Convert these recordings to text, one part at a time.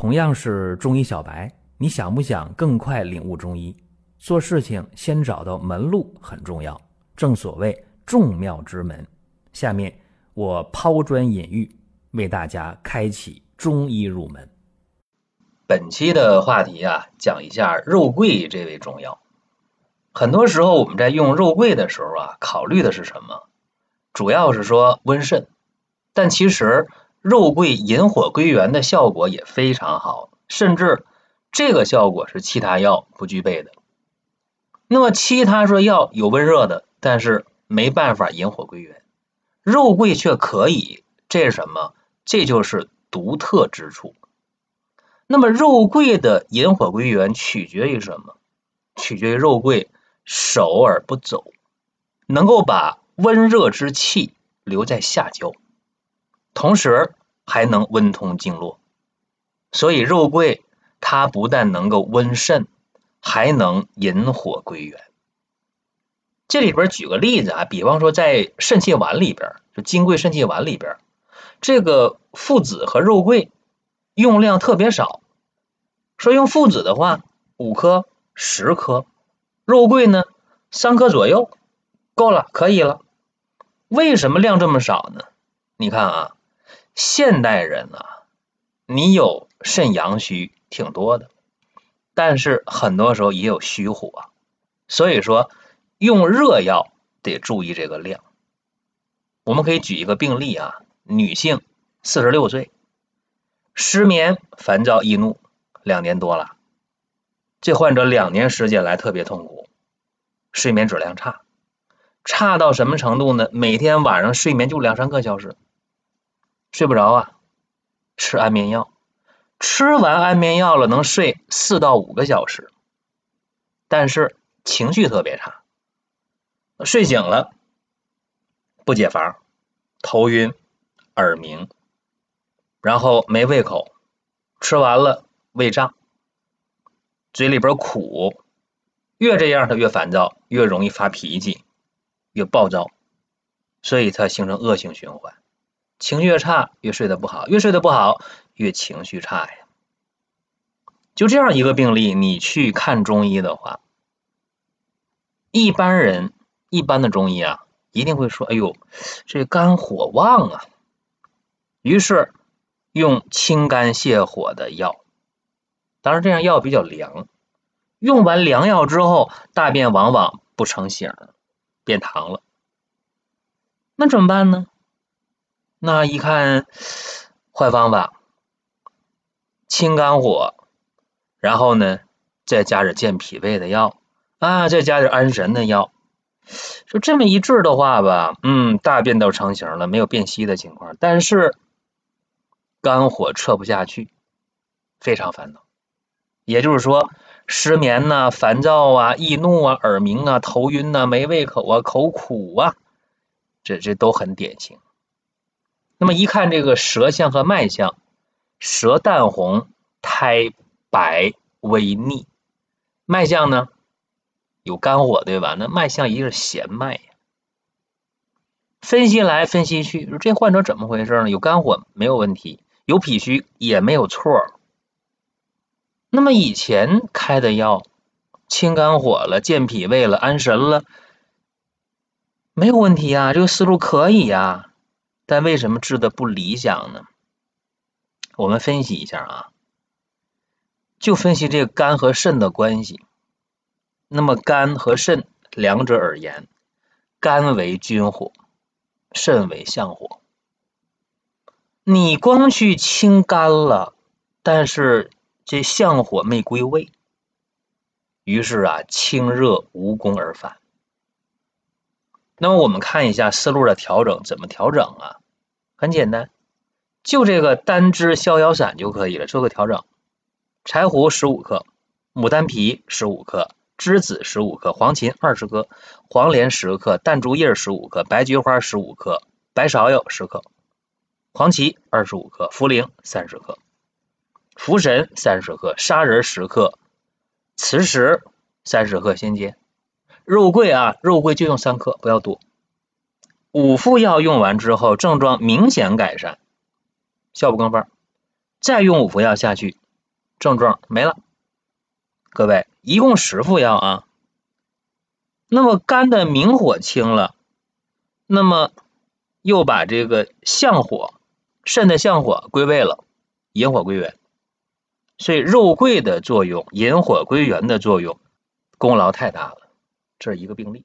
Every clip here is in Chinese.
同样是中医小白，你想不想更快领悟中医？做事情先找到门路很重要，正所谓众妙之门。下面我抛砖引玉，为大家开启中医入门。本期的话题啊，讲一下肉桂这味中药。很多时候我们在用肉桂的时候啊，考虑的是什么？主要是说温肾，但其实。肉桂引火归元的效果也非常好，甚至这个效果是其他药不具备的。那么其他说药有温热的，但是没办法引火归元，肉桂却可以，这是什么？这就是独特之处。那么肉桂的引火归元取决于什么？取决于肉桂守而不走，能够把温热之气留在下焦。同时还能温通经络，所以肉桂它不但能够温肾，还能引火归元。这里边举个例子啊，比方说在肾气丸里边，就金匮肾气丸里边，这个附子和肉桂用量特别少。说用附子的话，五颗、十颗；肉桂呢，三颗左右，够了，可以了。为什么量这么少呢？你看啊。现代人啊，你有肾阳虚挺多的，但是很多时候也有虚火，所以说用热药得注意这个量。我们可以举一个病例啊，女性四十六岁，失眠、烦躁、易怒，两年多了。这患者两年时间来特别痛苦，睡眠质量差，差到什么程度呢？每天晚上睡眠就两三个小时。睡不着啊，吃安眠药，吃完安眠药了能睡四到五个小时，但是情绪特别差，睡醒了不解乏，头晕、耳鸣，然后没胃口，吃完了胃胀，嘴里边苦，越这样他越烦躁，越容易发脾气，越暴躁，所以他形成恶性循环。情绪越差，越睡得不好，越睡得不好，越情绪差呀。就这样一个病例，你去看中医的话，一般人一般的中医啊，一定会说：“哎呦，这肝火旺啊。”于是用清肝泻火的药。当然，这样药比较凉，用完凉药之后，大便往往不成形，变糖了。那怎么办呢？那一看坏方法，清肝火，然后呢再加点健脾胃的药啊，再加点安神的药，说这么一治的话吧，嗯，大便都成型了，没有便稀的情况，但是肝火撤不下去，非常烦恼。也就是说，失眠呐、烦躁啊、易怒啊、耳鸣啊、头晕呐、没胃口啊、口苦啊，这这都很典型。那么一看这个舌象和脉象，舌淡红，苔白微腻，脉象呢有肝火对吧？那脉象一定是弦脉呀。分析来分析去，这患者怎么回事呢？有肝火没有问题，有脾虚也没有错。那么以前开的药清肝火了、健脾胃了、安神了，没有问题啊，这个思路可以呀。但为什么治的不理想呢？我们分析一下啊，就分析这个肝和肾的关系。那么肝和肾两者而言，肝为君火，肾为相火。你光去清肝了，但是这相火没归位，于是啊，清热无功而返。那么我们看一下思路的调整，怎么调整啊？很简单，就这个丹栀逍遥散就可以了。做个调整：柴胡十五克，牡丹皮十五克，栀子十五克，黄芩二十克，黄连十克，淡竹叶十五克，白菊花十五克，白芍药十克，黄芪二十五克，茯苓三十克，茯神三十克，砂仁十克，磁石三十克。先煎肉桂啊，肉桂就用三克，不要多。五副药用完之后，症状明显改善，效不更分。再用五副药下去，症状没了。各位，一共十副药啊。那么肝的明火清了，那么又把这个相火、肾的相火归位了，引火归元。所以肉桂的作用，引火归元的作用，功劳太大了。这是一个病例。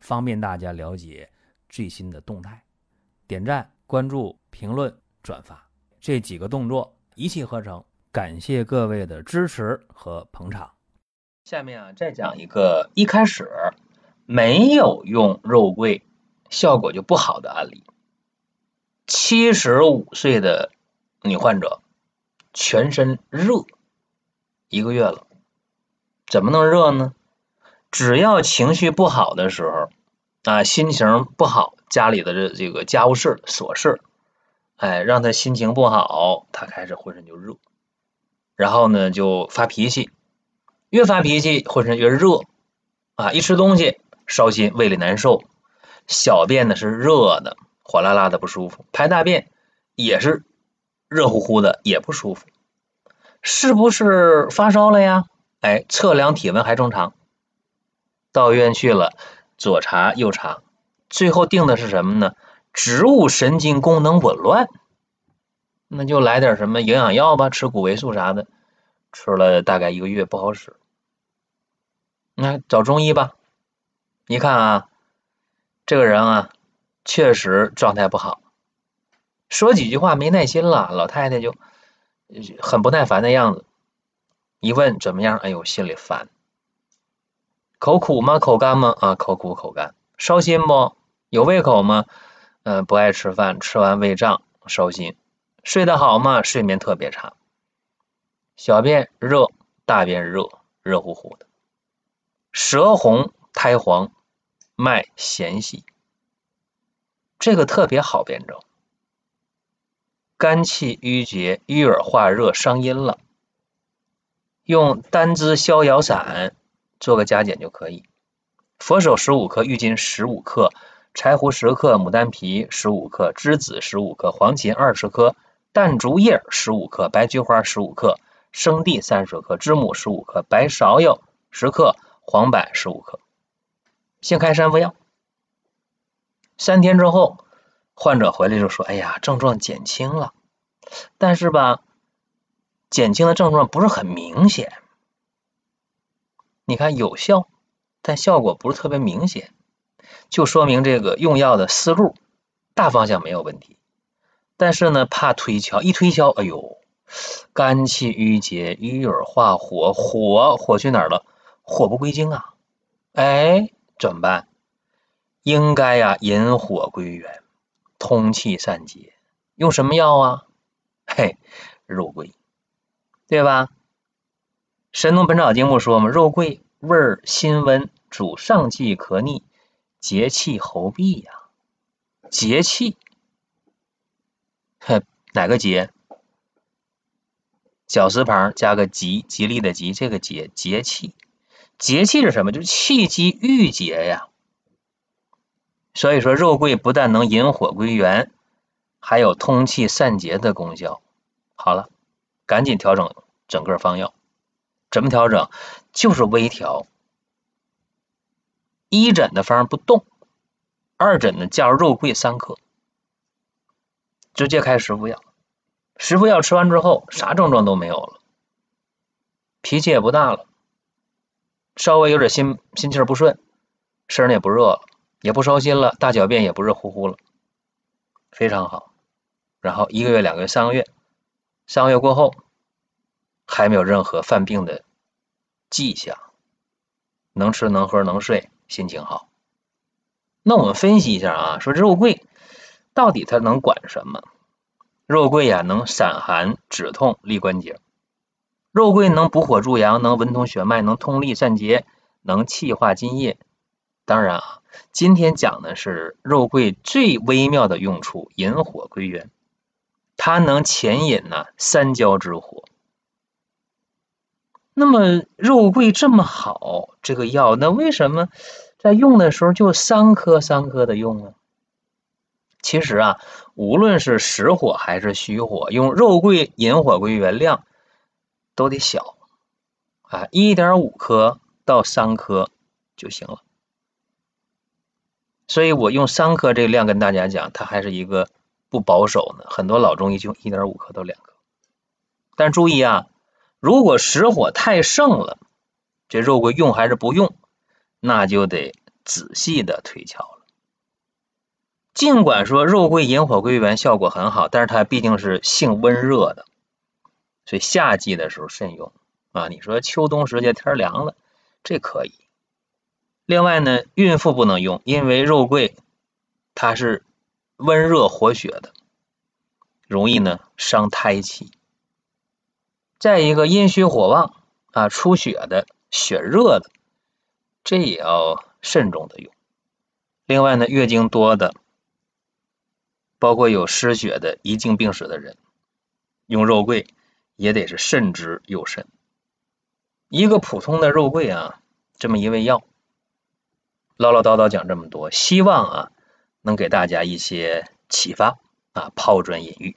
方便大家了解最新的动态。点赞、关注、评论、转发这几个动作一气呵成，感谢各位的支持和捧场。下面啊，再讲一个一开始没有用肉桂效果就不好的案例：七十五岁的女患者。全身热一个月了，怎么能热呢？只要情绪不好的时候啊，心情不好，家里的这这个家务事琐事，哎，让他心情不好，他开始浑身就热，然后呢就发脾气，越发脾气浑身越热。啊，一吃东西烧心，胃里难受，小便呢是热的，火辣辣的不舒服，排大便也是。热乎乎的也不舒服，是不是发烧了呀？哎，测量体温还正常，到医院去了，左查右查，最后定的是什么呢？植物神经功能紊乱，那就来点什么营养药吧，吃谷维素啥的，吃了大概一个月不好使，那找中医吧。你看啊，这个人啊，确实状态不好。说几句话没耐心了，老太太就很不耐烦的样子。一问怎么样？哎呦，心里烦。口苦吗？口干吗？啊，口苦口干。烧心不？有胃口吗？嗯，不爱吃饭，吃完胃胀，烧心。睡得好吗？睡眠特别差。小便热，大便热，热乎乎的。舌红苔黄，脉弦细。这个特别好辩证。肝气郁结，郁而化热，伤阴了。用丹栀逍遥散做个加减就可以。佛手十五克，郁金十五克，柴胡十克，牡丹皮十五克，栀子十五克，黄芩二十克，淡竹叶十五克，白菊花十五克，生地三十克，知母十五克，白芍药十克，黄柏十五克。先开三副药，三天之后。患者回来就说：“哎呀，症状减轻了，但是吧，减轻的症状不是很明显。你看有效，但效果不是特别明显，就说明这个用药的思路大方向没有问题。但是呢，怕推敲，一推敲，哎呦，肝气郁结，郁而化火，火火去哪儿了？火不归经啊！哎，怎么办？应该呀，引火归元。”通气散结，用什么药啊？嘿，肉桂，对吧？《神农本草经》不说吗？肉桂味儿辛温，主上气咳逆，结气喉痹呀。结气，哼，哪个结？绞丝旁加个吉，吉利的吉，这个结结气，结气是什么？就是气机郁结呀。所以说，肉桂不但能引火归元，还有通气散结的功效。好了，赶紧调整整个方药。怎么调整？就是微调。一诊的方不动，二诊呢加入肉桂三克，直接开十副药。十副药吃完之后，啥症状都没有了，脾气也不大了，稍微有点心心气不顺，身上也不热了。也不烧心了，大小便也不热乎乎了，非常好。然后一个月、两个月、三个月，三个月过后还没有任何犯病的迹象，能吃能喝能睡，心情好。那我们分析一下啊，说肉桂到底它能管什么？肉桂呀，能散寒止痛、利关节。肉桂能补火助阳，能温通血脉，能通利散结，能气化津液。当然啊，今天讲的是肉桂最微妙的用处——引火归元。它能潜引呢三焦之火。那么肉桂这么好，这个药，那为什么在用的时候就三颗三颗的用呢？其实啊，无论是实火还是虚火，用肉桂引火归元量都得小啊，一点五克到三克就行了。所以我用三颗这个量跟大家讲，它还是一个不保守呢。很多老中医就一点五克到两克，但注意啊。如果实火太盛了，这肉桂用还是不用，那就得仔细的推敲了。尽管说肉桂引火归元效果很好，但是它毕竟是性温热的，所以夏季的时候慎用啊。你说秋冬时节天凉了，这可以。另外呢，孕妇不能用，因为肉桂它是温热活血的，容易呢伤胎气。再一个阴虚火旺啊，出血的、血热的，这也要慎重的用。另外呢，月经多的，包括有失血的、遗精病史的人，用肉桂也得是慎之又慎。一个普通的肉桂啊，这么一味药，唠唠叨叨讲这么多，希望啊能给大家一些启发啊，抛砖引玉。